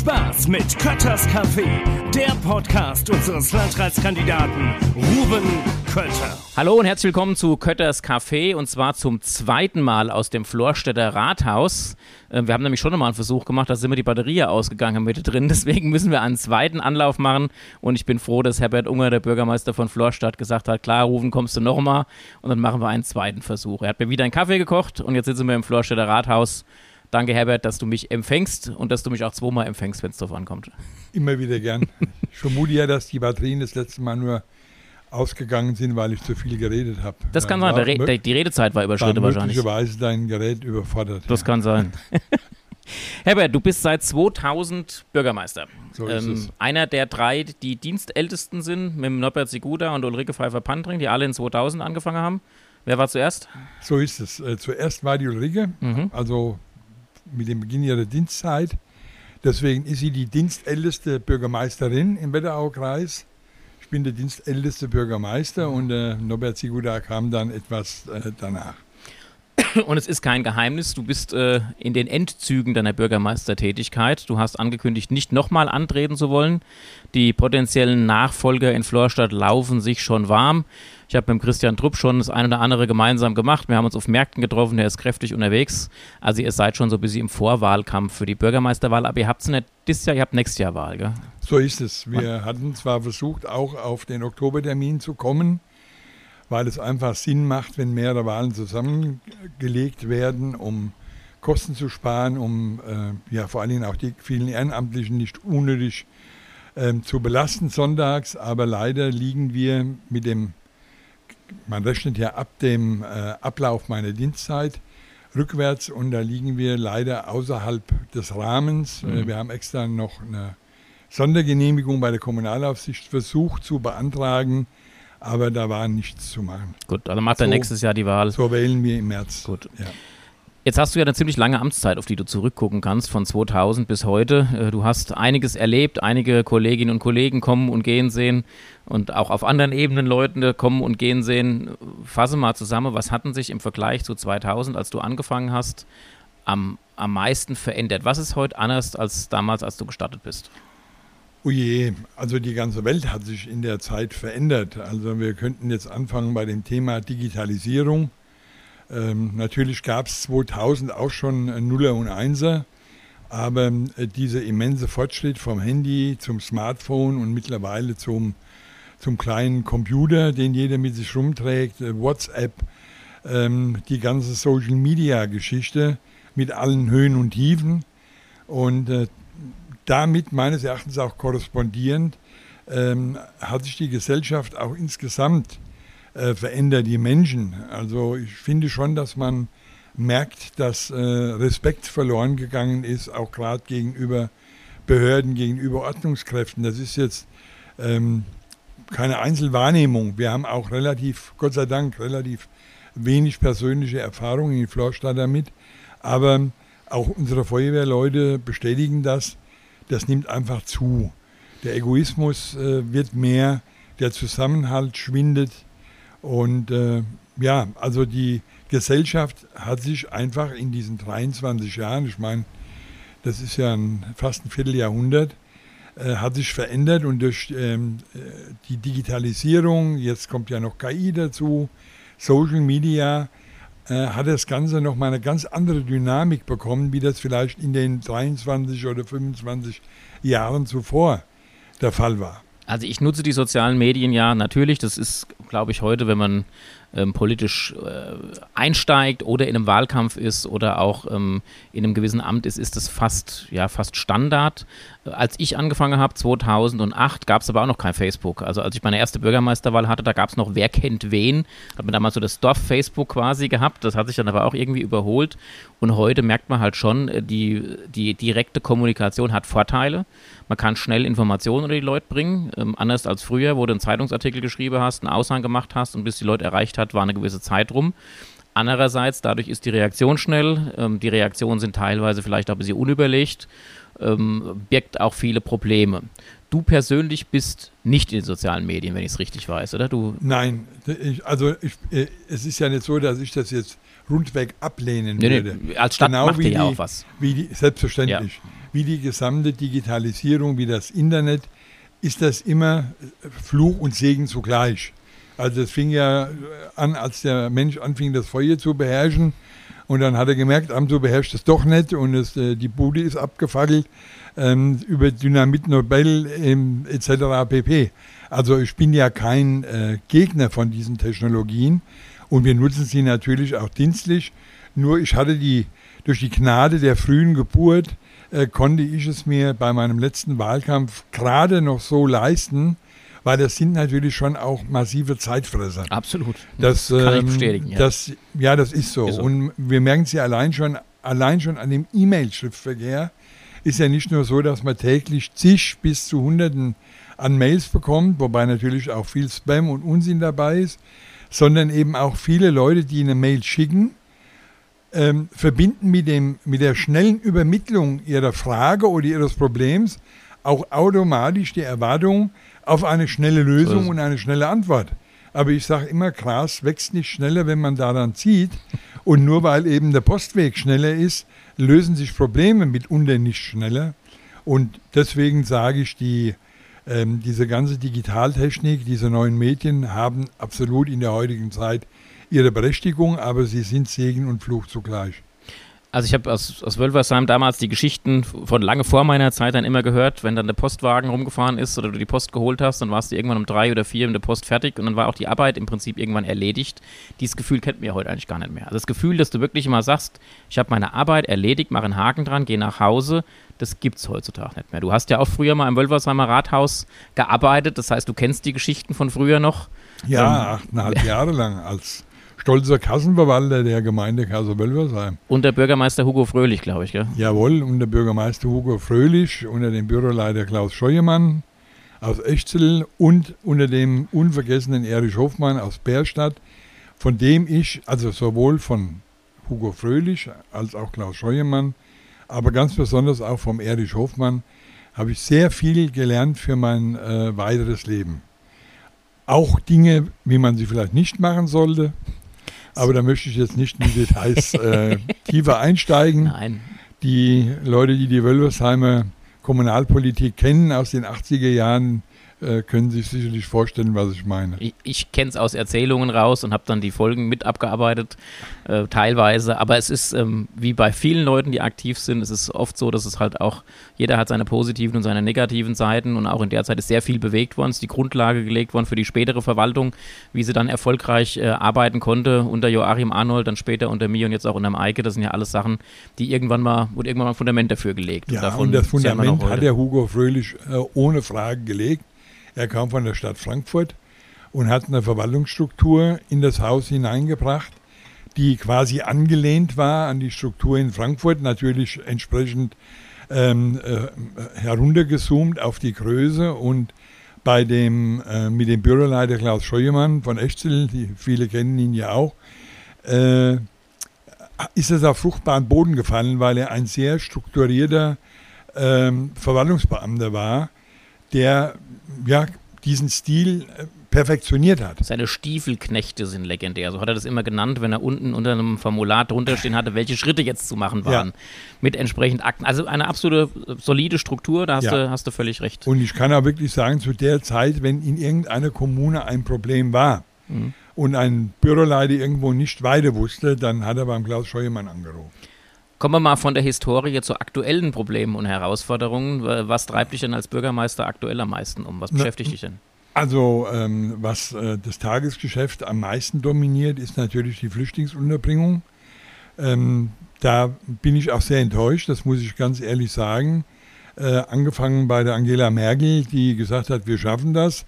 Spaß mit Kötters Café, der Podcast unseres Landratskandidaten Ruben Kötter. Hallo und herzlich willkommen zu Kötters Café und zwar zum zweiten Mal aus dem Florstädter Rathaus. Äh, wir haben nämlich schon mal einen Versuch gemacht, da sind wir die Batterie ausgegangen mit drin, deswegen müssen wir einen zweiten Anlauf machen und ich bin froh, dass Herbert Unger, der Bürgermeister von Florstadt, gesagt hat, klar, Rufen, kommst du nochmal und dann machen wir einen zweiten Versuch. Er hat mir wieder einen Kaffee gekocht und jetzt sitzen wir im Florstädter Rathaus Danke, Herbert, dass du mich empfängst und dass du mich auch zweimal empfängst, wenn es drauf ankommt. Immer wieder gern. Ich vermute ja, dass die Batterien das letzte Mal nur ausgegangen sind, weil ich zu viel geredet habe. Das kann sein, Re die Redezeit war überschritten wahrscheinlich. Möglicherweise dein Gerät überfordert. Das ja. kann sein. Herbert, du bist seit 2000 Bürgermeister. So ist ähm, es. Einer der drei, die Dienstältesten sind, mit Norbert Siguda und Ulrike Pfeiffer-Pantring, die alle in 2000 angefangen haben. Wer war zuerst? So ist es. Äh, zuerst war die Ulrike, mhm. also mit dem Beginn ihrer Dienstzeit. Deswegen ist sie die dienstälteste Bürgermeisterin im Wetteraukreis. Ich bin der dienstälteste Bürgermeister und äh, Norbert Siguda kam dann etwas äh, danach. Und es ist kein Geheimnis, du bist äh, in den Endzügen deiner Bürgermeistertätigkeit. Du hast angekündigt, nicht nochmal antreten zu wollen. Die potenziellen Nachfolger in Florstadt laufen sich schon warm. Ich habe mit Christian Trupp schon das eine oder andere gemeinsam gemacht. Wir haben uns auf Märkten getroffen, der ist kräftig unterwegs. Also ihr seid schon so ein bisschen im Vorwahlkampf für die Bürgermeisterwahl, aber ihr habt es nicht dieses Jahr, ihr habt nächstes Jahr Wahl, gell? So ist es. Wir hatten zwar versucht, auch auf den Oktobertermin zu kommen, weil es einfach Sinn macht, wenn mehrere Wahlen zusammengelegt werden, um Kosten zu sparen, um äh, ja vor allen Dingen auch die vielen Ehrenamtlichen nicht unnötig äh, zu belasten sonntags. Aber leider liegen wir mit dem man rechnet ja ab dem äh, Ablauf meiner Dienstzeit rückwärts und da liegen wir leider außerhalb des Rahmens. Äh, mhm. Wir haben extra noch eine Sondergenehmigung bei der Kommunalaufsicht versucht zu beantragen, aber da war nichts zu machen. Gut, also macht er so, nächstes Jahr die Wahl. So wählen wir im März. Gut. Ja. Jetzt hast du ja eine ziemlich lange Amtszeit, auf die du zurückgucken kannst, von 2000 bis heute. Äh, du hast einiges erlebt, einige Kolleginnen und Kollegen kommen und gehen sehen und auch auf anderen Ebenen Leute kommen und gehen sehen. Fasse mal zusammen, was hatten sich im Vergleich zu 2000, als du angefangen hast, am, am meisten verändert? Was ist heute anders als damals, als du gestartet bist? Oh je, also die ganze Welt hat sich in der Zeit verändert. Also wir könnten jetzt anfangen bei dem Thema Digitalisierung. Ähm, natürlich gab es 2000 auch schon Nuller und Einser, aber äh, dieser immense Fortschritt vom Handy zum Smartphone und mittlerweile zum, zum kleinen Computer, den jeder mit sich rumträgt, äh, WhatsApp, ähm, die ganze Social-Media-Geschichte mit allen Höhen und Tiefen und äh, damit meines Erachtens auch korrespondierend ähm, hat sich die Gesellschaft auch insgesamt äh, verändert die Menschen. Also ich finde schon, dass man merkt, dass äh, Respekt verloren gegangen ist, auch gerade gegenüber Behörden, gegenüber Ordnungskräften. Das ist jetzt ähm, keine Einzelwahrnehmung. Wir haben auch relativ, Gott sei Dank, relativ wenig persönliche Erfahrungen in Florstadt damit. Aber auch unsere Feuerwehrleute bestätigen das. Das nimmt einfach zu. Der Egoismus äh, wird mehr, der Zusammenhalt schwindet. Und äh, ja, also die Gesellschaft hat sich einfach in diesen 23 Jahren, ich meine, das ist ja ein, fast ein Vierteljahrhundert, äh, hat sich verändert und durch ähm, äh, die Digitalisierung, jetzt kommt ja noch KI dazu, Social Media, äh, hat das Ganze nochmal eine ganz andere Dynamik bekommen, wie das vielleicht in den 23 oder 25 Jahren zuvor der Fall war. Also ich nutze die sozialen Medien ja natürlich. Das ist, glaube ich, heute, wenn man ähm, politisch äh, einsteigt oder in einem Wahlkampf ist oder auch ähm, in einem gewissen Amt ist, ist das fast, ja, fast Standard. Als ich angefangen habe, 2008, gab es aber auch noch kein Facebook. Also als ich meine erste Bürgermeisterwahl hatte, da gab es noch Wer kennt wen. Hat man damals so das Dorf-Facebook quasi gehabt. Das hat sich dann aber auch irgendwie überholt. Und heute merkt man halt schon, äh, die, die direkte Kommunikation hat Vorteile. Man kann schnell Informationen unter die Leute bringen, ähm, anders als früher, wo du einen Zeitungsartikel geschrieben hast, einen Aushang gemacht hast und bis die Leute erreicht hat, war eine gewisse Zeit rum. Andererseits, dadurch ist die Reaktion schnell. Ähm, die Reaktionen sind teilweise vielleicht auch ein bisschen unüberlegt, ähm, birgt auch viele Probleme. Du persönlich bist nicht in den sozialen Medien, wenn ich es richtig weiß, oder? Du Nein, ich, also ich, äh, es ist ja nicht so, dass ich das jetzt rundweg ablehnen Nee, würde. nee, als Stadt Genau macht wie ihr ja die- auch was. Wie die, selbstverständlich. Wie die gesamte Digitalisierung, wie das Internet, ist das immer Fluch und Segen zugleich. Also es fing ja an, als der Mensch anfing, das Feuer zu beherrschen. Und dann hat er gemerkt, Amso beherrscht es doch nicht und es, äh, die Bude ist abgefackelt ähm, über Dynamit Nobel ähm, etc. pp. Also ich bin ja kein äh, Gegner von diesen Technologien und wir nutzen sie natürlich auch dienstlich. Nur ich hatte die, durch die Gnade der frühen Geburt, äh, konnte ich es mir bei meinem letzten Wahlkampf gerade noch so leisten, weil das sind natürlich schon auch massive Zeitfresser. Absolut. Das, Kann ich ähm, bestätigen, ja. Das, ja, das ist so. Ist so. Und wir merken es ja allein schon, allein schon an dem E-Mail-Schriftverkehr. Ist ja nicht nur so, dass man täglich zig bis zu Hunderten an Mails bekommt, wobei natürlich auch viel Spam und Unsinn dabei ist, sondern eben auch viele Leute, die eine Mail schicken, ähm, verbinden mit, dem, mit der schnellen Übermittlung ihrer Frage oder ihres Problems auch automatisch die Erwartung auf eine schnelle Lösung und eine schnelle Antwort. Aber ich sage immer, Gras wächst nicht schneller, wenn man daran zieht. Und nur weil eben der Postweg schneller ist, lösen sich Probleme mitunter nicht schneller. Und deswegen sage ich, die, ähm, diese ganze Digitaltechnik, diese neuen Medien haben absolut in der heutigen Zeit ihre Berechtigung, aber sie sind Segen und Fluch zugleich. Also ich habe aus, aus Wölversheim damals die Geschichten von lange vor meiner Zeit dann immer gehört, wenn dann der Postwagen rumgefahren ist oder du die Post geholt hast, dann warst du irgendwann um drei oder vier mit der Post fertig und dann war auch die Arbeit im Prinzip irgendwann erledigt. Dieses Gefühl kennt mir heute eigentlich gar nicht mehr. Also das Gefühl, dass du wirklich immer sagst, ich habe meine Arbeit erledigt, mache einen Haken dran, gehe nach Hause, das gibt's heutzutage nicht mehr. Du hast ja auch früher mal im Wölversheimer Rathaus gearbeitet, das heißt, du kennst die Geschichten von früher noch. Ja, achteinhalb Jahre lang als stolzer Kassenverwalter der Gemeindekasse Wölversheim. Unter Bürgermeister Hugo Fröhlich, glaube ich, gell? Jawohl, unter Bürgermeister Hugo Fröhlich, unter dem Büroleiter Klaus Scheuermann aus Echzel und unter dem unvergessenen Erich Hofmann aus Bärstadt, von dem ich, also sowohl von Hugo Fröhlich als auch Klaus Scheuermann, aber ganz besonders auch vom Erich Hofmann, habe ich sehr viel gelernt für mein äh, weiteres Leben. Auch Dinge, wie man sie vielleicht nicht machen sollte, aber da möchte ich jetzt nicht in die Details äh, tiefer einsteigen. Nein. Die Leute, die die Wölversheimer Kommunalpolitik kennen aus den 80er Jahren, äh, können sich sicherlich vorstellen, was ich meine. Ich, ich kenne es aus Erzählungen raus und habe dann die Folgen mit abgearbeitet, äh, teilweise. Aber es ist ähm, wie bei vielen Leuten, die aktiv sind, es ist oft so, dass es halt auch, jeder hat seine positiven und seine negativen Seiten und auch in der Zeit ist sehr viel bewegt worden, es ist die Grundlage gelegt worden für die spätere Verwaltung, wie sie dann erfolgreich äh, arbeiten konnte unter Joachim Arnold, dann später unter mir und jetzt auch unter dem Eike. Das sind ja alles Sachen, die irgendwann mal, wurde irgendwann mal ein Fundament dafür gelegt. Ja, davon und das Fundament hat der Hugo Fröhlich äh, ohne Frage gelegt. Er kam von der Stadt Frankfurt und hat eine Verwaltungsstruktur in das Haus hineingebracht, die quasi angelehnt war an die Struktur in Frankfurt, natürlich entsprechend ähm, äh, heruntergezoomt auf die Größe und bei dem, äh, mit dem Büroleiter Klaus Scheuermann von Echzel, die, viele kennen ihn ja auch, äh, ist es auf fruchtbaren Boden gefallen, weil er ein sehr strukturierter ähm, Verwaltungsbeamter war, der ja, diesen Stil äh, perfektioniert hat. Seine Stiefelknechte sind legendär. So hat er das immer genannt, wenn er unten unter einem Formular drunter stehen hatte, welche Schritte jetzt zu machen waren. Ja. Mit entsprechend Akten. Also eine absolute äh, solide Struktur, da hast, Ja. du, hast du völlig recht. Und ich kann auch wirklich sagen, zu der Zeit, wenn in irgendeiner Kommune ein Problem war Mhm. und ein Büroleiter irgendwo nicht weiter wusste, dann hat er beim Klaus Scheuermann angerufen. Kommen wir mal von der Historie zu aktuellen Problemen und Herausforderungen. Was treibt dich denn als Bürgermeister aktuell am meisten um? Was beschäftigt dich denn? Also ähm, was äh, das Tagesgeschäft am meisten dominiert, ist natürlich die Flüchtlingsunterbringung. Ähm, da bin ich auch sehr enttäuscht, das muss ich ganz ehrlich sagen. Äh, angefangen bei der Angela Merkel, die gesagt hat, wir schaffen das.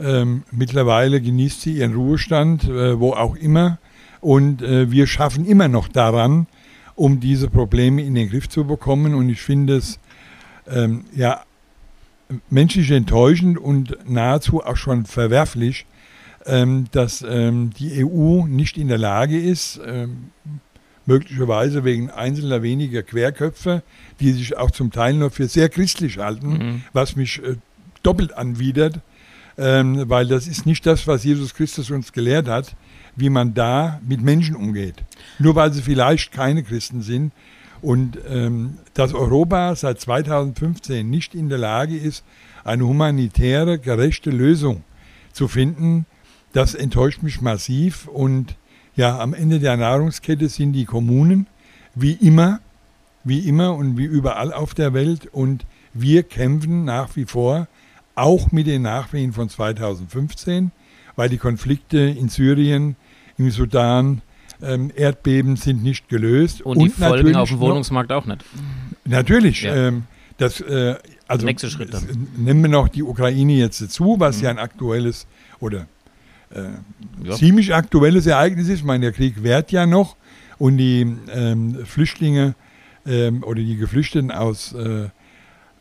Ähm, mittlerweile genießt sie ihren Ruhestand, äh, wo auch immer. Und äh, wir schaffen immer noch daran, um diese Probleme in den Griff zu bekommen. Und ich finde es ähm, ja menschlich enttäuschend und nahezu auch schon verwerflich, ähm, dass ähm, die EU nicht in der Lage ist, ähm, möglicherweise wegen einzelner weniger Querköpfe, die sich auch zum Teil noch für sehr christlich halten, Mhm. was mich äh, doppelt anwidert, ähm, weil das ist nicht das, was Jesus Christus uns gelehrt hat. wie man da mit Menschen umgeht. Nur weil sie vielleicht keine Christen sind. Und ähm, dass Europa seit 2015 nicht in der Lage ist, eine humanitäre, gerechte Lösung zu finden, das enttäuscht mich massiv. Und ja, am Ende der Nahrungskette sind die Kommunen, wie immer, wie immer und wie überall auf der Welt. Und wir kämpfen nach wie vor auch mit den Nachwehen von 2015, weil die Konflikte in Syrien, im Sudan, ähm, Erdbeben sind nicht gelöst. Und, und die Folgen auf dem Wohnungsmarkt auch nicht. Natürlich. Ja. Ähm, das, äh, also, Nächste Schritt dann. Nehmen wir noch die Ukraine jetzt dazu, was mhm. ja ein aktuelles oder äh, ja. ziemlich aktuelles Ereignis ist. Ich meine, der Krieg währt ja noch und die ähm, Flüchtlinge ähm, oder die Geflüchteten aus, äh,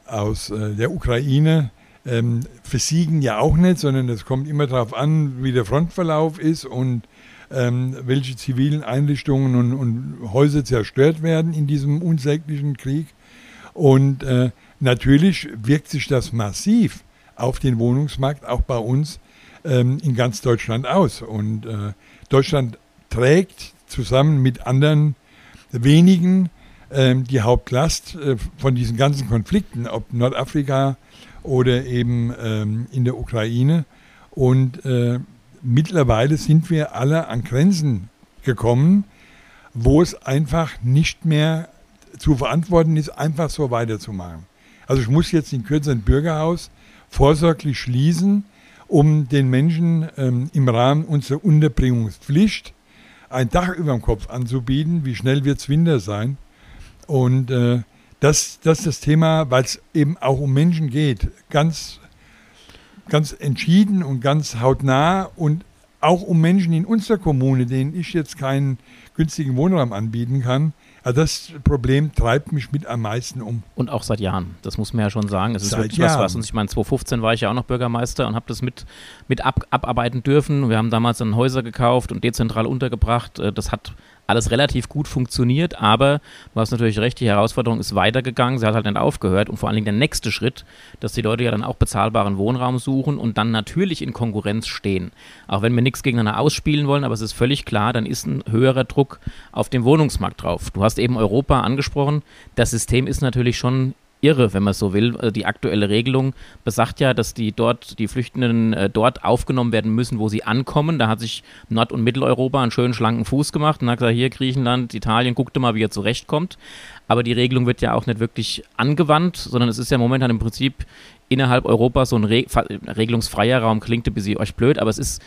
aus äh, der Ukraine ähm, versiegen ja auch nicht, sondern es kommt immer darauf an, wie der Frontverlauf ist und ähm, welche zivilen Einrichtungen und, und, Häuser zerstört werden in diesem unsäglichen Krieg. Und äh, natürlich wirkt sich das massiv auf den Wohnungsmarkt, auch bei uns ähm, in ganz Deutschland aus. Und äh, Deutschland trägt zusammen mit anderen wenigen ähm, die Hauptlast äh, von diesen ganzen Konflikten, ob Nordafrika oder eben ähm, in der Ukraine. Und äh, mittlerweile sind wir alle an Grenzen gekommen, wo es einfach nicht mehr zu verantworten ist, einfach so weiterzumachen. Also ich muss jetzt in Kürze ein Bürgerhaus vorsorglich schließen, um den Menschen ähm, im Rahmen unserer Unterbringungspflicht ein Dach über dem Kopf anzubieten. Wie schnell wird es Winter sein? Und äh, das, das ist das Thema, weil es eben auch um Menschen geht. Ganz, ganz entschieden und ganz hautnah und auch um Menschen in unserer Kommune, denen ich jetzt keinen günstigen Wohnraum anbieten kann, also das Problem treibt mich mit am meisten um. Und auch seit Jahren, das muss man ja schon sagen. Es ist seit wirklich Jahren. was, was uns, ich meine, 2015 war ich ja auch noch Bürgermeister und habe das mit, mit ab, abarbeiten dürfen. Wir haben damals dann Häuser gekauft und dezentral untergebracht. Äh, das hat alles relativ gut funktioniert, aber du hast natürlich recht, die Herausforderung ist weitergegangen, sie hat halt nicht aufgehört und vor allen Dingen der nächste Schritt, dass die Leute ja dann auch bezahlbaren Wohnraum suchen und dann natürlich in Konkurrenz stehen. Auch wenn wir nichts gegeneinander ausspielen wollen, aber es ist völlig klar, dann ist ein höherer Druck auf dem Wohnungsmarkt drauf. Du hast eben Europa angesprochen, das System ist natürlich schon irre, wenn man so will. Also die aktuelle Regelung besagt ja, dass die dort, die Flüchtenden äh, dort aufgenommen werden müssen, wo sie ankommen. Da hat sich Nord- und Mitteleuropa einen schönen schlanken Fuß gemacht und hat gesagt, hier Griechenland, Italien, guckte mal, wie er zurechtkommt. Aber die Regelung wird ja auch nicht wirklich angewandt, sondern es ist ja momentan im Prinzip innerhalb Europas so ein Re regelungsfreier Raum. Klingt ein bisschen euch blöd, aber es ist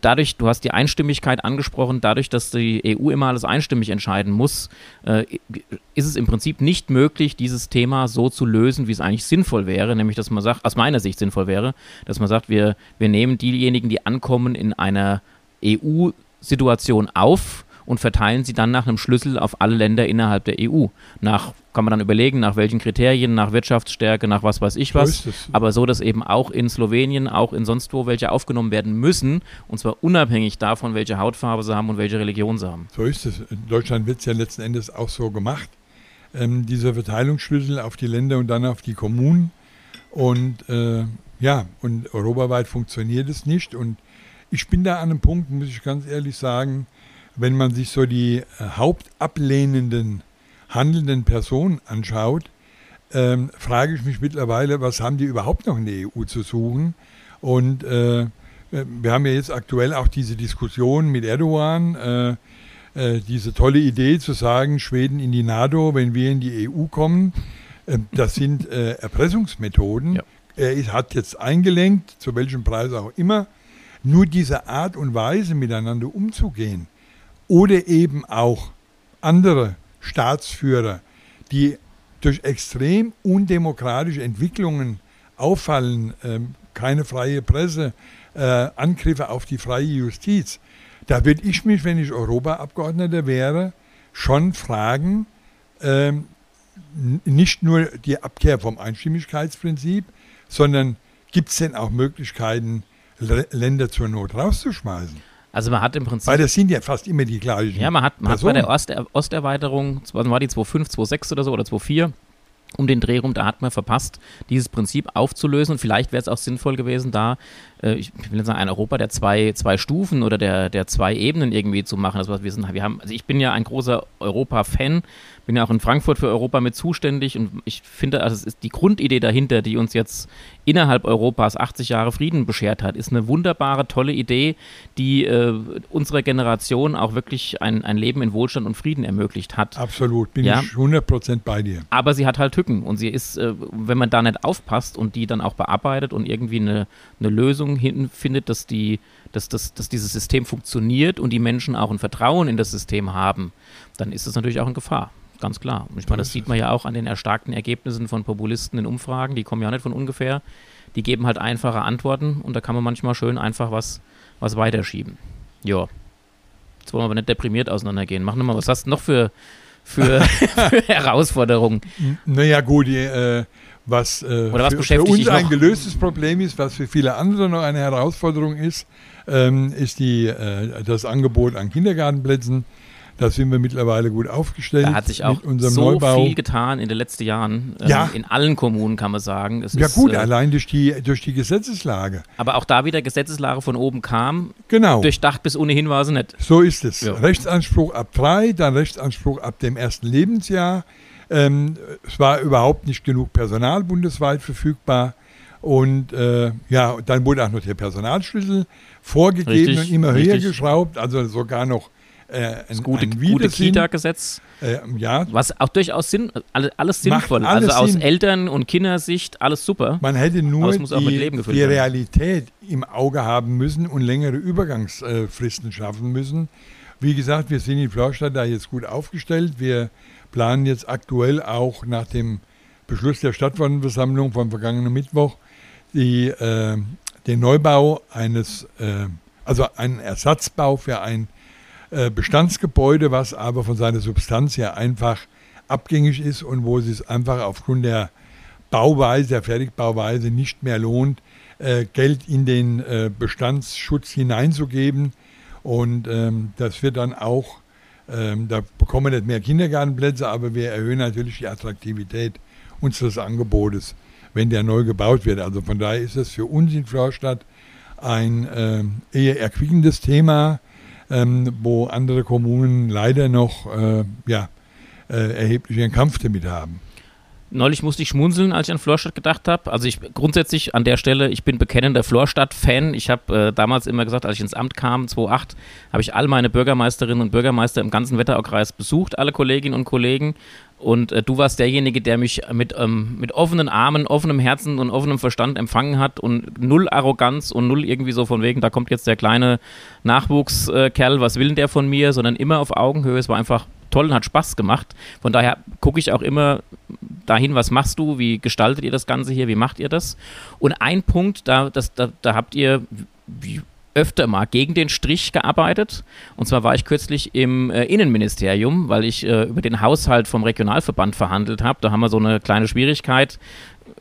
dadurch, du hast die Einstimmigkeit angesprochen, dadurch, dass die EU immer alles einstimmig entscheiden muss, äh, ist es im Prinzip nicht möglich, dieses Thema so zu lösen, wie es eigentlich sinnvoll wäre, nämlich dass man sagt, aus meiner Sicht sinnvoll wäre, dass man sagt, wir, wir nehmen diejenigen, die ankommen, in einer EU-Situation auf und verteilen sie dann nach einem Schlüssel auf alle Länder innerhalb der EU. Nach kann man dann überlegen, nach welchen Kriterien, nach Wirtschaftsstärke, nach was weiß ich was. So aber so, dass eben auch in Slowenien, auch in sonst wo welche aufgenommen werden müssen, und zwar unabhängig davon, welche Hautfarbe sie haben und welche Religion sie haben. So ist es. In Deutschland wird es ja letzten Endes auch so gemacht. Ähm, dieser Verteilungsschlüssel auf die Länder und dann auf die Kommunen. Und äh, ja, und europaweit funktioniert es nicht. Und ich bin da an einem Punkt, muss ich ganz ehrlich sagen, wenn man sich so die äh, hauptablehnenden handelnden Personen anschaut, ähm, frage ich mich mittlerweile, was haben die überhaupt noch in der EU zu suchen? Und äh, wir haben ja jetzt aktuell auch diese Diskussion mit Erdogan, äh, äh, diese tolle Idee zu sagen, Schweden in die NATO, wenn wir in die EU kommen. Ähm, das sind äh, Erpressungsmethoden. Ja. Er hat jetzt eingelenkt, zu welchem Preis auch immer. Nur diese Art und Weise miteinander umzugehen oder eben auch andere Staatsführer, die durch extrem undemokratische Entwicklungen auffallen, ähm, keine freie Presse, äh, Angriffe auf die freie Justiz, da würde ich mich, wenn ich Europaabgeordneter wäre, schon fragen, ähm, nicht nur die Abkehr vom Einstimmigkeitsprinzip, sondern gibt es denn auch Möglichkeiten, Länder zur Not rauszuschmeißen? Also man hat im Prinzip. Weil das sind ja fast immer die gleichen. Ja, man hat, man hat bei der Ost Osterweiterung, war die 2.5, 2.6 oder so oder 2.4, um den Dreh rum, da hat man verpasst, dieses Prinzip aufzulösen. Und vielleicht wäre es auch sinnvoll gewesen, da äh, ich will nicht sagen, ein Europa der zwei, zwei Stufen oder der, der zwei Ebenen irgendwie zu machen. Was wir sind, wir haben, also ich bin ja ein großer Europa-Fan, bin ja auch in Frankfurt für Europa mit zuständig und ich finde, also es ist die Grundidee dahinter, die uns jetzt innerhalb Europas 80 Jahre Frieden beschert hat, ist eine wunderbare, tolle Idee, die äh, unserer Generation auch wirklich ein, ein Leben in Wohlstand und Frieden ermöglicht hat. Absolut, bin ja. ich 100% bei dir. Aber sie hat halt Tücken und sie ist, äh, wenn man da nicht aufpasst und die dann auch bearbeitet und irgendwie eine, eine Lösung findet, dass, die, dass, dass, dass dieses System funktioniert und die Menschen auch ein Vertrauen in das System haben, dann ist es natürlich auch in Gefahr. Ganz klar. Und ich meine, das sieht man ja auch an den erstarkten Ergebnissen von Populisten in Umfragen. Die kommen ja nicht von ungefähr. Die geben halt einfache Antworten und da kann man manchmal schön einfach was, was weiterschieben. Ja. Jetzt wollen wir aber nicht deprimiert auseinandergehen. Mach nochmal, was hast du noch für, für, für Herausforderungen? Naja, gut, die, äh, was, äh, was für, für, uns ein gelöstes Problem ist, was für viele andere noch eine Herausforderung ist, ähm, ist die, äh, das Angebot an Kindergartenplätzen. Da sind wir mittlerweile gut aufgestellt. Da hat sich auch so Neubau. viel getan in den letzten Jahren. Ähm, ja. In allen Kommunen kann man sagen. Es ja ist, gut, äh, allein durch die, durch die Gesetzeslage. Aber auch da wieder Gesetzeslage von oben kam. Genau. Durchdacht bis ohnehin war sie nicht. So ist es. Ja. Rechtsanspruch ab drei, dann Rechtsanspruch ab dem ersten Lebensjahr. Ähm, es war überhaupt nicht genug Personal bundesweit verfügbar. Und äh, ja, dann wurde auch noch der Personalschlüssel vorgegeben richtig, und immer höher geschraubt, also sogar noch äh, ein, gute, ein gute Kita-Gesetz. Äh, ja. Was auch durchaus Sinn, alles, alles sinnvoll. Alles also aus Sinn. Eltern- und Kindersicht alles super. Man hätte nur die, die Realität im Auge haben müssen und längere Übergangsfristen schaffen müssen. Wie gesagt, wir sind in Florstadt da jetzt gut aufgestellt. Wir planen jetzt aktuell auch nach dem Beschluss der Stadtversammlung vom vergangenen Mittwoch die, äh, den Neubau eines, äh, also einen Ersatzbau für ein Bestandsgebäude, was aber von seiner Substanz her einfach abgängig ist und wo es sich einfach aufgrund der Bauweise, der Fertigbauweise nicht mehr lohnt, äh, Geld in den äh, Bestandsschutz hineinzugeben. Und ähm, das wird dann auch, ähm, da bekommen wir nicht mehr Kindergartenplätze, aber wir erhöhen natürlich die Attraktivität unseres Angebotes, wenn der neu gebaut wird. Also von daher ist es für uns in Florstadt ein äh, eher erquickendes Thema ähm, wo andere Kommunen leider noch äh, ja, äh, erheblichen Kampf damit haben. Neulich musste ich schmunzeln, als ich an Florstadt gedacht habe. Also ich grundsätzlich an der Stelle, ich bin bekennender Florstadt-Fan. Ich habe äh, damals immer gesagt, als ich ins Amt kam, 2008, habe ich all meine Bürgermeisterinnen und Bürgermeister im ganzen Wetteraukreis besucht, alle Kolleginnen und Kollegen. Und äh, du warst derjenige, der mich mit, ähm, mit offenen Armen, offenem Herzen und offenem Verstand empfangen hat und null Arroganz und null irgendwie so von wegen, da kommt jetzt der kleine Nachwuchskerl, was will denn der von mir, sondern immer auf Augenhöhe. Es war einfach toll und hat Spaß gemacht. Von daher gucke ich auch immer dahin, was machst du, wie gestaltet ihr das Ganze hier, wie macht ihr das? Und ein Punkt, da, das, da, da habt ihr, wie öfter mal gegen den Strich gearbeitet. Und zwar war ich kürzlich im äh, Innenministerium, weil ich äh, über den Haushalt vom Regionalverband verhandelt habe. Da haben wir so eine kleine Schwierigkeit.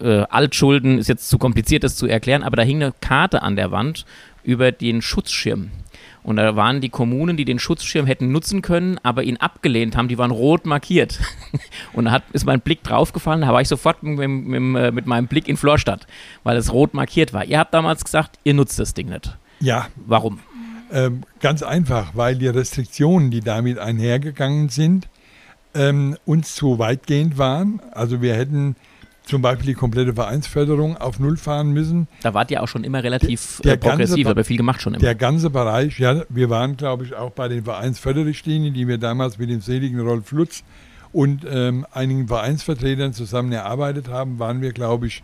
Äh, Altschulden ist jetzt zu kompliziert, das zu erklären, aber da hing eine Karte an der Wand über den Schutzschirm. Und da waren die Kommunen, die den Schutzschirm hätten nutzen können, aber ihn abgelehnt haben, die waren rot markiert. Und da hat, ist mein Blick draufgefallen, da war ich sofort mit, mit, äh, mit meinem Blick in Florstadt, weil es rot markiert war. Ihr habt damals gesagt, ihr nutzt das Ding nicht. Ja. Warum? Ähm, ganz einfach, weil die Restriktionen, die damit einhergegangen sind, ähm, uns zu weitgehend waren. Also wir hätten zum Beispiel die komplette Vereinsförderung auf Null fahren müssen. Da wart ihr auch schon immer relativ der, der äh, progressiv, aber viel gemacht schon immer. Der ganze Bereich, ja, wir waren, glaube ich, auch bei den Vereinsförderrichtlinien, die wir damals mit dem seligen Rolf Lutz und ähm, einigen Vereinsvertretern zusammen erarbeitet haben, waren wir, glaube ich,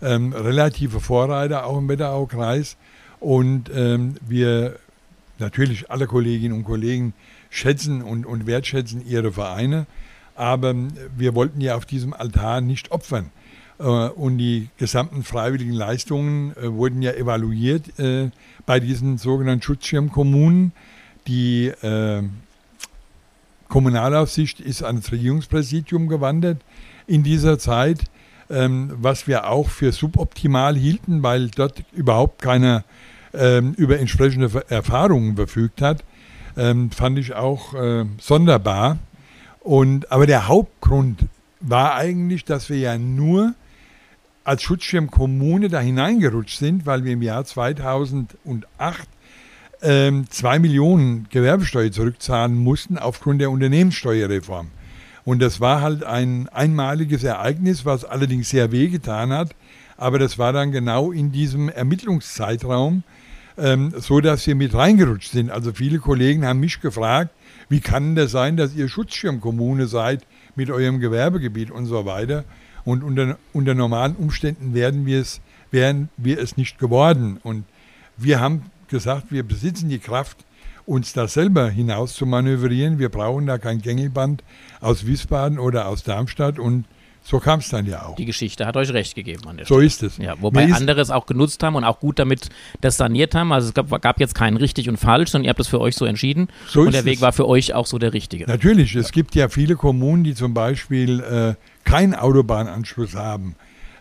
ähm, relative Vorreiter, auch im Wetteraukreis. Und ähm, wir natürlich alle Kolleginnen und Kollegen schätzen und, und wertschätzen ihre Vereine, aber wir wollten ja auf diesem Altar nicht opfern. Äh, und die gesamten freiwilligen Leistungen äh, wurden ja evaluiert äh, bei diesen sogenannten Schutzschirmkommunen. Die äh, Kommunalaufsicht ist ans Regierungspräsidium gewandert in dieser Zeit, ähm, was wir auch für suboptimal hielten, weil dort überhaupt keine ähm, über entsprechende Erfahrungen verfügt hat, ähm, fand ich auch äh, sonderbar. Und, aber der Hauptgrund war eigentlich, dass wir ja nur als Schutzschirmkommune da hineingerutscht sind, weil wir im Jahr 2008 ähm, zwei Millionen Gewerbesteuer zurückzahlen mussten aufgrund der Unternehmenssteuerreform. Und das war halt ein einmaliges Ereignis, was allerdings sehr wehgetan hat. Aber das war dann genau in diesem Ermittlungszeitraum, ähm, so dass wir mit reingerutscht sind. Also viele Kollegen haben mich gefragt, wie kann das sein, dass ihr Schutzschirmkommune seid mit eurem Gewerbegebiet und so weiter. Und unter, unter normalen Umständen werden wir es, wären wir es nicht geworden. Und wir haben gesagt, wir besitzen die Kraft, uns da selber hinaus zu manövrieren. Wir brauchen da kein Gängelband aus Wiesbaden oder aus Darmstadt und so kam es dann ja auch. Die Geschichte hat euch recht gegeben an der So ist es. Ja, wobei Mir andere es auch genutzt haben und auch gut damit das saniert haben. Also es gab, gab jetzt keinen richtig und falsch, sondern ihr habt das für euch so entschieden. So und ist der Weg es. war für euch auch so der richtige. Natürlich, es gibt ja viele Kommunen, die zum Beispiel äh, keinen Autobahnanschluss haben,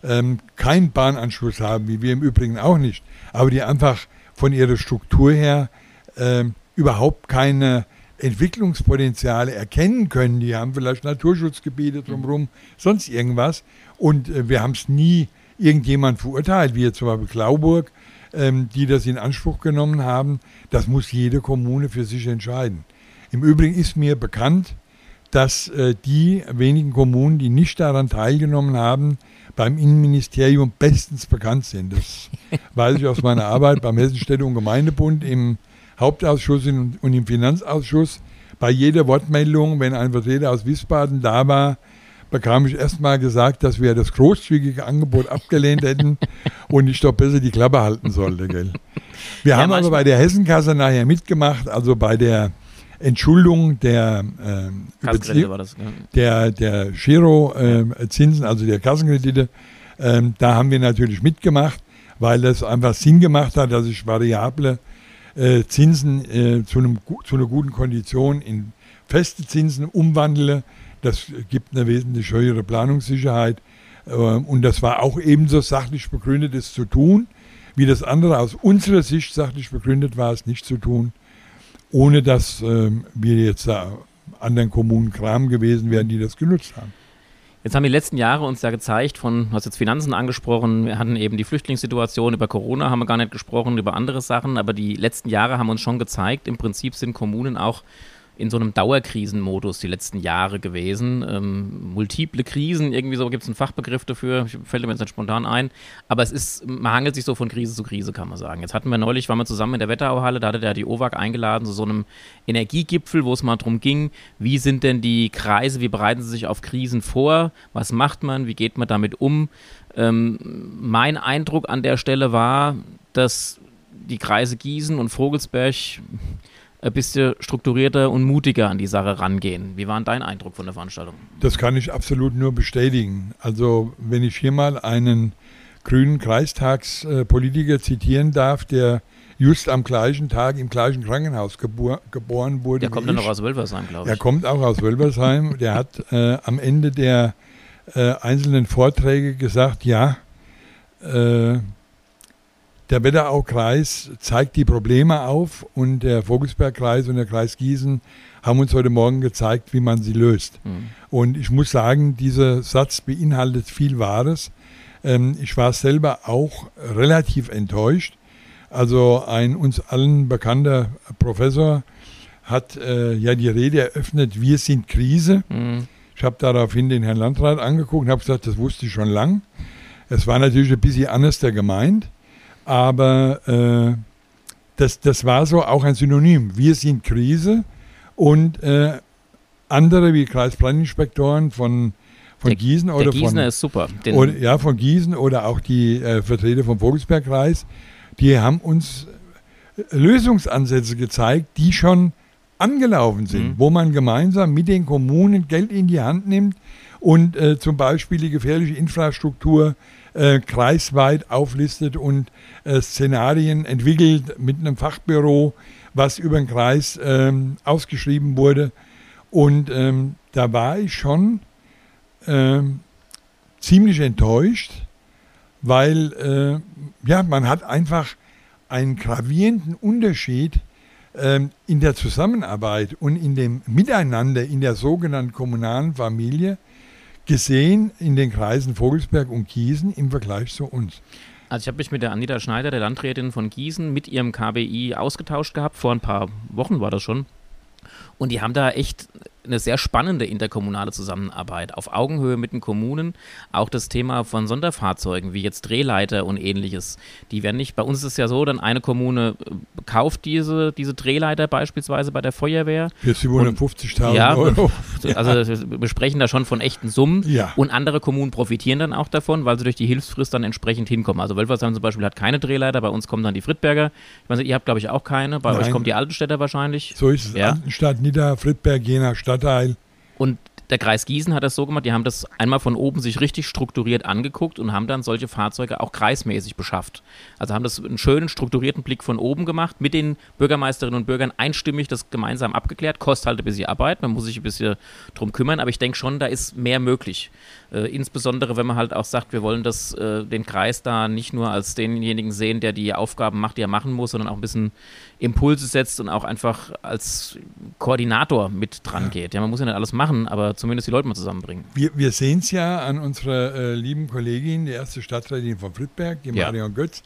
ähm, keinen Bahnanschluss haben, wie wir im Übrigen auch nicht, aber die einfach von ihrer Struktur her ähm, überhaupt keine Entwicklungspotenziale erkennen können. Die haben vielleicht Naturschutzgebiete drumherum, sonst irgendwas. Und äh, wir haben es nie irgendjemand verurteilt, wie jetzt zum Beispiel Glauburg, ähm, die das in Anspruch genommen haben. Das muss jede Kommune für sich entscheiden. Im Übrigen ist mir bekannt, dass äh, die wenigen Kommunen, die nicht daran teilgenommen haben, beim Innenministerium bestens bekannt sind. Das weiß ich aus meiner Arbeit beim Hessischen Städte- und Gemeindebund im Hauptausschuss und, im Finanzausschuss. Bei jeder Wortmeldung, wenn ein Vertreter aus Wiesbaden da war, bekam ich erstmal gesagt, dass wir das großzügige Angebot abgelehnt hätten und ich doch besser die Klappe halten sollte. Gell? Wir Ja, haben aber bei der Hessenkasse nachher mitgemacht, also bei der Entschuldung der ähm, war das. Ja. der, der Giro-Zinsen, also der Kassenkredite, ähm, da haben wir natürlich mitgemacht, weil das einfach Sinn gemacht hat, dass ich variable äh, Zinsen äh, zu, einem, zu einer guten Kondition in feste Zinsen umwandle. Das gibt eine wesentlich höhere Planungssicherheit. Ähm, und das war auch ebenso sachlich begründet, es zu tun, wie das andere aus unserer Sicht sachlich begründet war, es nicht zu tun, ohne dass ähm, wir jetzt da anderen Kommunen Kram gewesen wären, die das genutzt haben. Jetzt haben die letzten Jahre uns ja gezeigt, von, du hast jetzt Finanzen angesprochen, wir hatten eben die Flüchtlingssituation, über Corona haben wir gar nicht gesprochen, über andere Sachen, aber die letzten Jahre haben uns schon gezeigt, im Prinzip sind Kommunen auch in so einem Dauerkrisenmodus die letzten Jahre gewesen. Ähm, multiple Krisen, irgendwie so gibt es einen Fachbegriff dafür, fällt mir jetzt nicht spontan ein. Aber es ist, man hangelt sich so von Krise zu Krise, kann man sagen. Jetzt hatten wir neulich, waren wir zusammen in der Wetterauhalle, da hatte der die OWAG eingeladen zu so einem Energiegipfel, wo es mal darum ging, wie sind denn die Kreise, wie bereiten sie sich auf Krisen vor, was macht man, wie geht man damit um. Ähm, mein Eindruck an der Stelle war, dass die Kreise Gießen und Vogelsberg ein bisschen strukturierter und mutiger an die Sache rangehen. Wie war denn dein Eindruck von der Veranstaltung? Das kann ich absolut nur bestätigen. Also wenn ich hier mal einen grünen Kreistagspolitiker zitieren darf, der just am gleichen Tag im gleichen Krankenhaus gebor geboren wurde. Der kommt dann noch aus Wölfersheim, glaube ich. kommt auch aus Wölversheim. Der hat äh, am Ende der äh, einzelnen Vorträge gesagt, ja, äh, der Wetterau-Kreis zeigt die Probleme auf und der Vogelsberg-Kreis und der Kreis Gießen haben uns heute Morgen gezeigt, wie man sie löst. Mhm. Und ich muss sagen, dieser Satz beinhaltet viel Wahres. Ähm, ich war selber auch relativ enttäuscht. Also ein uns allen bekannter Professor hat äh, ja die Rede eröffnet, wir sind Krise. Mhm. Ich habe daraufhin den Herrn Landrat angeguckt und habe gesagt, das wusste ich schon lang. Es war natürlich ein bisschen anders der gemeint, aber äh, das, das war so auch ein Synonym. Wir sind Krise und äh, andere wie Kreisplaninspektoren von, von Der- Gießen Der oder Gießener von, ist super. Oder, ja, von Gießen oder auch die äh, Vertreter vom Vogelsbergkreis, die haben uns äh, Lösungsansätze gezeigt, die schon angelaufen sind, Mhm. wo man gemeinsam mit den Kommunen Geld in die Hand nimmt und äh, zum Beispiel die gefährliche Infrastruktur äh, kreisweit auflistet und äh, Szenarien entwickelt mit einem Fachbüro, was über den Kreis ähm, ausgeschrieben wurde. Und ähm, da war ich schon ähm, ziemlich enttäuscht, weil äh, ja, man hat einfach einen gravierenden Unterschied ähm, in der Zusammenarbeit und in dem Miteinander in der sogenannten kommunalen Familie gesehen in den Kreisen Vogelsberg und Gießen im Vergleich zu uns? Also ich habe mich mit der Anita Schneider, der Landrätin von Gießen, mit ihrem KBI ausgetauscht gehabt. Vor ein paar Wochen war das schon. Und die haben da echt eine sehr spannende interkommunale Zusammenarbeit auf Augenhöhe mit den Kommunen. Auch das Thema von Sonderfahrzeugen, wie jetzt Drehleiter und ähnliches. Die werden nicht, bei uns ist es ja so, dann eine Kommune äh, kauft diese, diese Drehleiter beispielsweise bei der Feuerwehr. Für 750.000 ja, Euro. Also wir sprechen da schon von echten Summen. Ja. Und andere Kommunen profitieren dann auch davon, weil sie durch die Hilfsfrist dann entsprechend hinkommen. Also Wölfersheim zum Beispiel hat keine Drehleiter, bei uns kommen dann die Friedberger. Ich weiß nicht, ihr habt glaube ich auch keine, bei Nein. euch kommt die Altenstädter wahrscheinlich. So ist es. Ja. Altenstadt, Nieder, Friedberg, Jena, Stadtteil. Und der Kreis Gießen hat das so gemacht, die haben das einmal von oben sich richtig strukturiert angeguckt und haben dann solche Fahrzeuge auch kreismäßig beschafft. Also haben das einen schönen strukturierten Blick von oben gemacht, mit den Bürgermeisterinnen und Bürgern einstimmig das gemeinsam abgeklärt. Kostet halt ein bisschen Arbeit, man muss sich ein bisschen drum kümmern, aber ich denke schon, da ist mehr möglich. Äh, insbesondere, wenn man halt auch sagt, wir wollen das, äh, den Kreis da nicht nur als denjenigen sehen, der die Aufgaben macht, die er machen muss, sondern auch ein bisschen Impulse setzt und auch einfach als Koordinator mit dran Ja. geht. Ja, man muss ja nicht alles machen, aber zumindest die Leute mal zusammenbringen. Wir, wir sehen es ja an unserer äh, lieben Kollegin, die erste Stadträtin von Friedberg, die Ja. Marion Götz,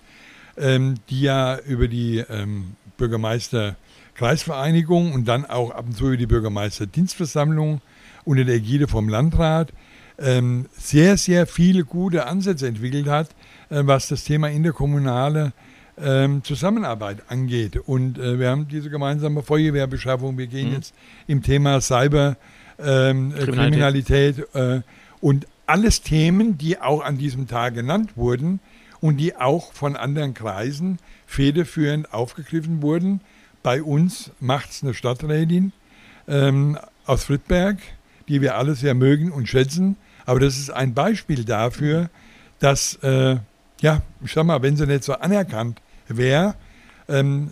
ähm, die ja über die ähm, Bürgermeister Kreisvereinigung und dann auch ab und zu über die Bürgermeisterdienstversammlung unter der Ägide vom Landrat ähm, sehr, sehr viele gute Ansätze entwickelt hat, äh, was das Thema interkommunale ähm, Zusammenarbeit angeht. Und äh, wir haben diese gemeinsame Feuerwehrbeschaffung. Wir gehen Mhm. jetzt im Thema Cyber ähm, äh, äh, und alles Themen, die auch an diesem Tag genannt wurden und die auch von anderen Kreisen federführend aufgegriffen wurden. Bei uns macht es eine Stadträtin ähm, aus Friedberg, die wir alle sehr mögen und schätzen. Aber das ist ein Beispiel dafür, dass, äh, ja, ich sag mal, wenn sie nicht so anerkannt wäre, ähm,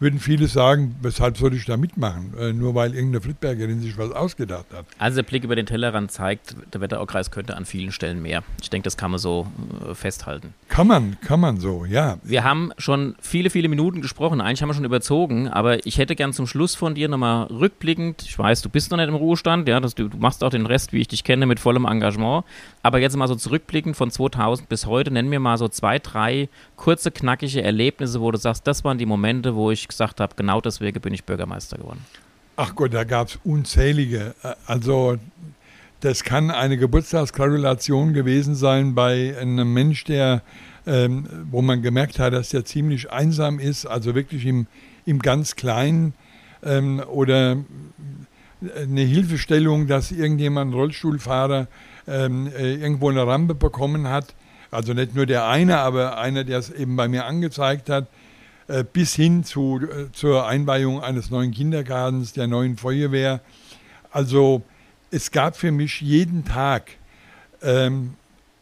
würden viele sagen, weshalb soll ich da mitmachen? Äh, nur weil irgendeine Friedbergerin sich was ausgedacht hat. Also der Blick über den Tellerrand zeigt, der Wetteraukreis könnte an vielen Stellen mehr. Ich denke, das kann man so äh, festhalten. Kann man, kann man so, ja. Wir haben schon viele, viele Minuten gesprochen. Eigentlich haben wir schon überzogen, aber ich hätte gern zum Schluss von dir nochmal rückblickend. Ich weiß, du bist noch nicht im Ruhestand, ja, das, du, du machst auch den Rest, wie ich dich kenne, mit vollem Engagement. Aber jetzt mal so zurückblickend von 2000 bis heute, nenn mir mal so zwei, drei kurze, knackige Erlebnisse, wo du sagst, das waren die Momente, wo ich gesagt habe, genau deswegen bin ich Bürgermeister geworden. Ach Gott, da gab es unzählige. Äh, Also das kann eine Geburtstagsgratulation gewesen sein bei einem Mensch, der, ähm, wo man gemerkt hat, dass der ziemlich einsam ist, also wirklich im, im ganz Kleinen ähm, oder eine Hilfestellung, dass irgendjemand, Rollstuhlfahrer, ähm, äh, irgendwo eine Rampe bekommen hat. Also nicht nur der eine, aber einer, der es eben bei mir angezeigt hat, bis hin zu, äh, zur Einweihung eines neuen Kindergartens, der neuen Feuerwehr. Also es gab für mich jeden Tag ähm,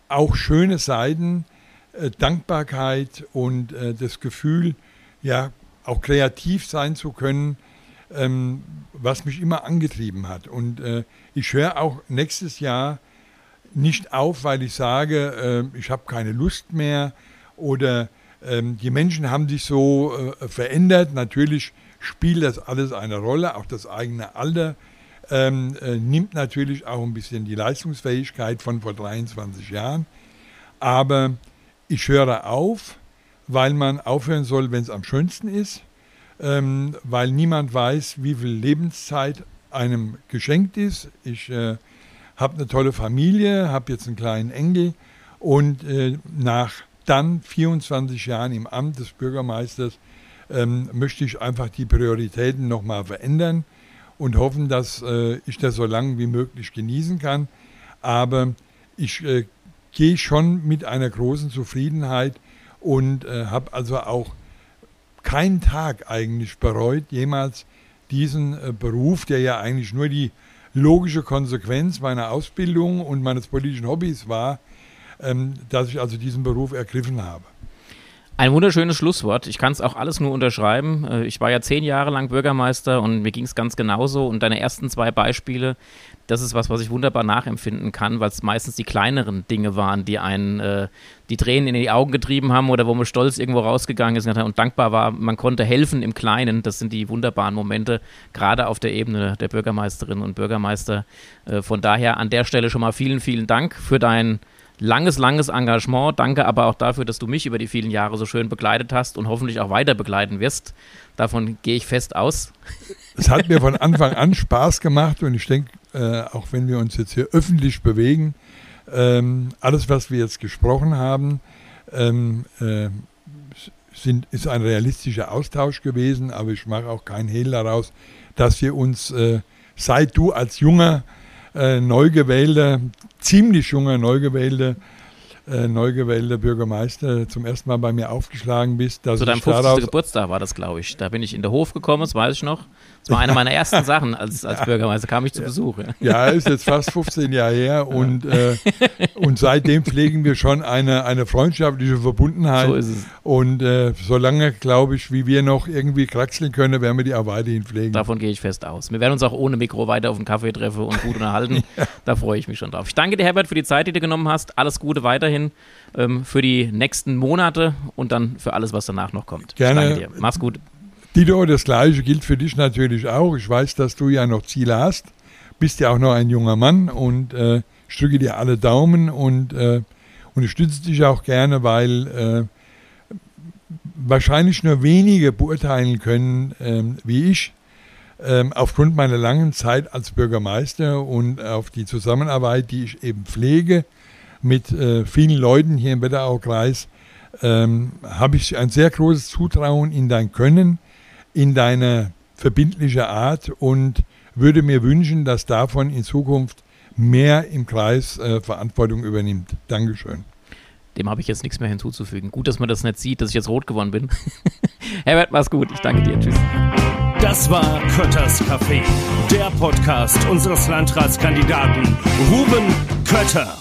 auch schöne Seiten, äh, Dankbarkeit und äh, das Gefühl, ja, auch kreativ sein zu können, ähm, was mich immer angetrieben hat. Und äh, ich höre auch nächstes Jahr nicht auf, weil ich sage, äh, ich habe keine Lust mehr oder ähm, die Menschen haben sich so äh, verändert. Natürlich spielt das alles eine Rolle, auch das eigene Alter ähm, äh, nimmt natürlich auch ein bisschen die Leistungsfähigkeit von vor 23 Jahren. Aber ich höre auf, weil man aufhören soll, wenn es am schönsten ist, ähm, weil niemand weiß, wie viel Lebenszeit einem geschenkt ist. Ich äh, habe eine tolle Familie, habe jetzt einen kleinen Enkel und äh, nach dann 24 Jahren im Amt des Bürgermeisters ähm, möchte ich einfach die Prioritäten nochmal verändern und hoffen, dass äh, ich das so lange wie möglich genießen kann. Aber ich äh, gehe schon mit einer großen Zufriedenheit und äh, habe also auch keinen Tag eigentlich bereut, jemals diesen äh, Beruf, der ja eigentlich nur die logische Konsequenz meiner Ausbildung und meines politischen Hobbys war, dass ich also diesen Beruf ergriffen habe. Ein wunderschönes Schlusswort. Ich kann es auch alles nur unterschreiben. Äh, ich war ja zehn Jahre lang Bürgermeister und mir ging es ganz genauso. Und deine ersten zwei Beispiele, das ist was, was ich wunderbar nachempfinden kann, weil es meistens die kleineren Dinge waren, die einen äh, die Tränen in die Augen getrieben haben oder wo man stolz irgendwo rausgegangen ist und dankbar war, man konnte helfen im Kleinen. Das sind die wunderbaren Momente, gerade auf der Ebene der Bürgermeisterinnen und Bürgermeister. Äh, von daher an der Stelle schon mal vielen, vielen Dank für dein langes, langes Engagement. Danke aber auch dafür, dass du mich über die vielen Jahre so schön begleitet hast und hoffentlich auch weiter begleiten wirst. Davon gehe ich fest aus. Es hat mir von Anfang an Spaß gemacht und ich denke, äh, auch wenn wir uns jetzt hier öffentlich bewegen, ähm, alles, was wir jetzt gesprochen haben, ähm, äh, sind, ist ein realistischer Austausch gewesen, aber ich mache auch keinen Hehl daraus, dass wir uns, äh, seit du als junger äh, Neugewählter, ziemlich junger Neugewählter, äh, neu Bürgermeister zum ersten Mal bei mir aufgeschlagen bist. Zu deinem 50. Geburtstag war das, glaube ich. Da bin ich in den Hof gekommen, das weiß ich noch. Das war eine meiner ersten Sachen als, als Bürgermeister, kam ich zu Besuch. Ja. ja, ist jetzt fast 15 Jahre her und, äh, und seitdem pflegen wir schon eine, eine freundschaftliche Verbundenheit. So ist es. Und äh, solange, glaube ich, wie wir noch irgendwie kraxeln können, werden wir die auch weiterhin pflegen. Davon gehe ich fest aus. Wir werden uns auch ohne Mikro weiter auf den Kaffee treffen und gut unterhalten. ja. Da freue ich mich schon drauf. Ich danke dir, Herbert, für die Zeit, die du genommen hast. Alles Gute weiterhin ähm, für die nächsten Monate und dann für alles, was danach noch kommt. Gerne. Ich danke dir. Mach's gut. Dito, das Gleiche gilt für dich natürlich auch. Ich weiß, dass du ja noch Ziele hast. Bist ja auch noch ein junger Mann und äh, ich drücke dir alle Daumen und äh, unterstütze dich auch gerne, weil äh, wahrscheinlich nur wenige beurteilen können, ähm, wie ich, ähm, aufgrund meiner langen Zeit als Bürgermeister und auf die Zusammenarbeit, die ich eben pflege mit äh, vielen Leuten hier im Wetteraukreis, ähm, habe ich ein sehr großes Zutrauen in dein Können, in deine verbindliche Art und würde mir wünschen, dass davon in Zukunft mehr im Kreis äh, Verantwortung übernimmt. Dankeschön. Dem habe ich jetzt nichts mehr hinzuzufügen. Gut, dass man das nicht sieht, dass ich jetzt rot geworden bin. Herbert, mach's gut. Ich danke dir. Tschüss. Das war Kötters Café, der Podcast unseres Landratskandidaten Ruben Kötter.